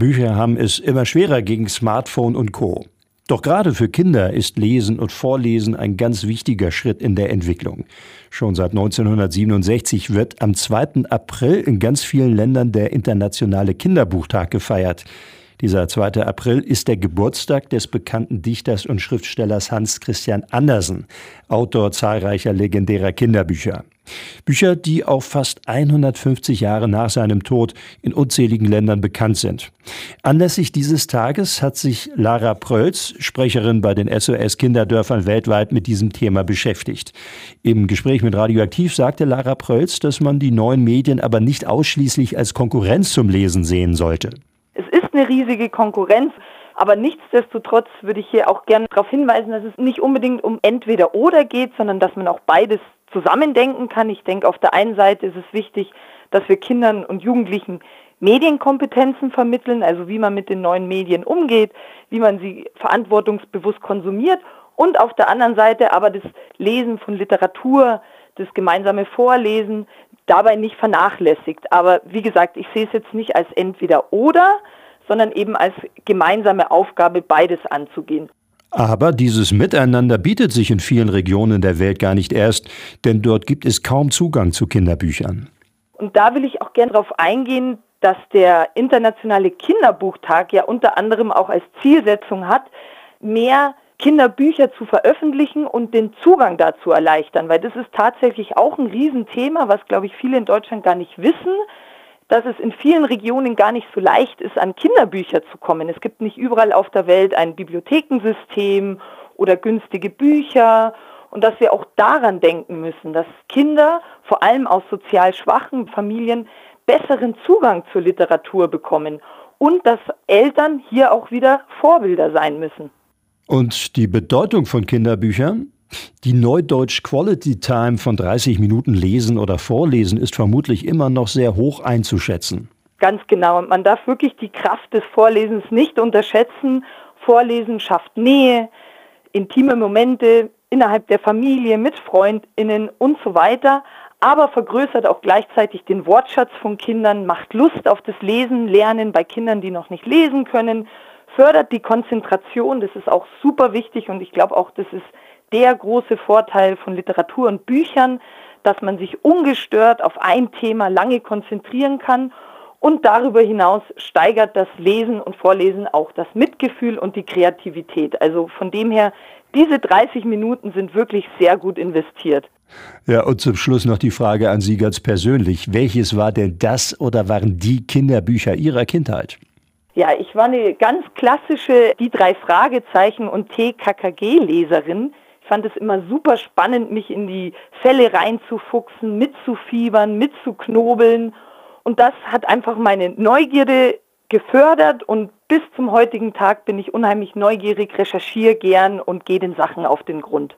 Bücher haben es immer schwerer gegen Smartphone und Co. Doch gerade für Kinder ist Lesen und Vorlesen ein ganz wichtiger Schritt in der Entwicklung. Schon seit 1967 wird am 2. April in ganz vielen Ländern der internationale Kinderbuchtag gefeiert. Dieser 2. April ist der Geburtstag des bekannten Dichters und Schriftstellers Hans Christian Andersen, Autor zahlreicher legendärer Kinderbücher. Bücher, die auch fast 150 Jahre nach seinem Tod in unzähligen Ländern bekannt sind. Anlässlich dieses Tages hat sich Lara Prölz, Sprecherin bei den SOS Kinderdörfern weltweit, mit diesem Thema beschäftigt. Im Gespräch mit Radioaktiv sagte Lara Prölz, dass man die neuen Medien aber nicht ausschließlich als Konkurrenz zum Lesen sehen sollte. Es ist eine riesige Konkurrenz. Aber nichtsdestotrotz würde ich hier auch gerne darauf hinweisen, dass es nicht unbedingt um entweder oder geht, sondern dass man auch beides zusammendenken kann. Ich denke, auf der einen Seite ist es wichtig, dass wir Kindern und Jugendlichen Medienkompetenzen vermitteln, also wie man mit den neuen Medien umgeht, wie man sie verantwortungsbewusst konsumiert und auf der anderen Seite aber das Lesen von Literatur, das gemeinsame Vorlesen dabei nicht vernachlässigt. Aber wie gesagt, ich sehe es jetzt nicht als entweder oder, sondern eben als gemeinsame Aufgabe, beides anzugehen. Aber dieses Miteinander bietet sich in vielen Regionen der Welt gar nicht erst, denn dort gibt es kaum Zugang zu Kinderbüchern. Und da will ich auch gerne darauf eingehen, dass der Internationale Kinderbuchtag ja unter anderem auch als Zielsetzung hat, mehr Kinderbücher zu veröffentlichen und den Zugang dazu erleichtern, weil das ist tatsächlich auch ein Riesenthema, was, glaube ich, viele in Deutschland gar nicht wissen dass es in vielen Regionen gar nicht so leicht ist, an Kinderbücher zu kommen. Es gibt nicht überall auf der Welt ein Bibliothekensystem oder günstige Bücher und dass wir auch daran denken müssen, dass Kinder, vor allem aus sozial schwachen Familien, besseren Zugang zur Literatur bekommen und dass Eltern hier auch wieder Vorbilder sein müssen. Und die Bedeutung von Kinderbüchern? Die Neudeutsch Quality Time von 30 Minuten lesen oder vorlesen ist vermutlich immer noch sehr hoch einzuschätzen. Ganz genau. Und man darf wirklich die Kraft des Vorlesens nicht unterschätzen. Vorlesen schafft Nähe, intime Momente innerhalb der Familie, mit Freundinnen und so weiter, aber vergrößert auch gleichzeitig den Wortschatz von Kindern, macht Lust auf das Lesen, Lernen bei Kindern, die noch nicht lesen können, fördert die Konzentration, das ist auch super wichtig und ich glaube auch, das ist der große Vorteil von Literatur und Büchern, dass man sich ungestört auf ein Thema lange konzentrieren kann und darüber hinaus steigert das Lesen und Vorlesen auch das Mitgefühl und die Kreativität. Also von dem her, diese 30 Minuten sind wirklich sehr gut investiert. Ja, und zum Schluss noch die Frage an Sie ganz persönlich. Welches war denn das oder waren die Kinderbücher Ihrer Kindheit? Ja, ich war eine ganz klassische Die drei Fragezeichen und TKKG-Leserin fand es immer super spannend, mich in die Fälle reinzufuchsen, mitzufiebern, mitzuknobeln. Und das hat einfach meine Neugierde gefördert und bis zum heutigen Tag bin ich unheimlich neugierig, recherchiere gern und gehe den Sachen auf den Grund.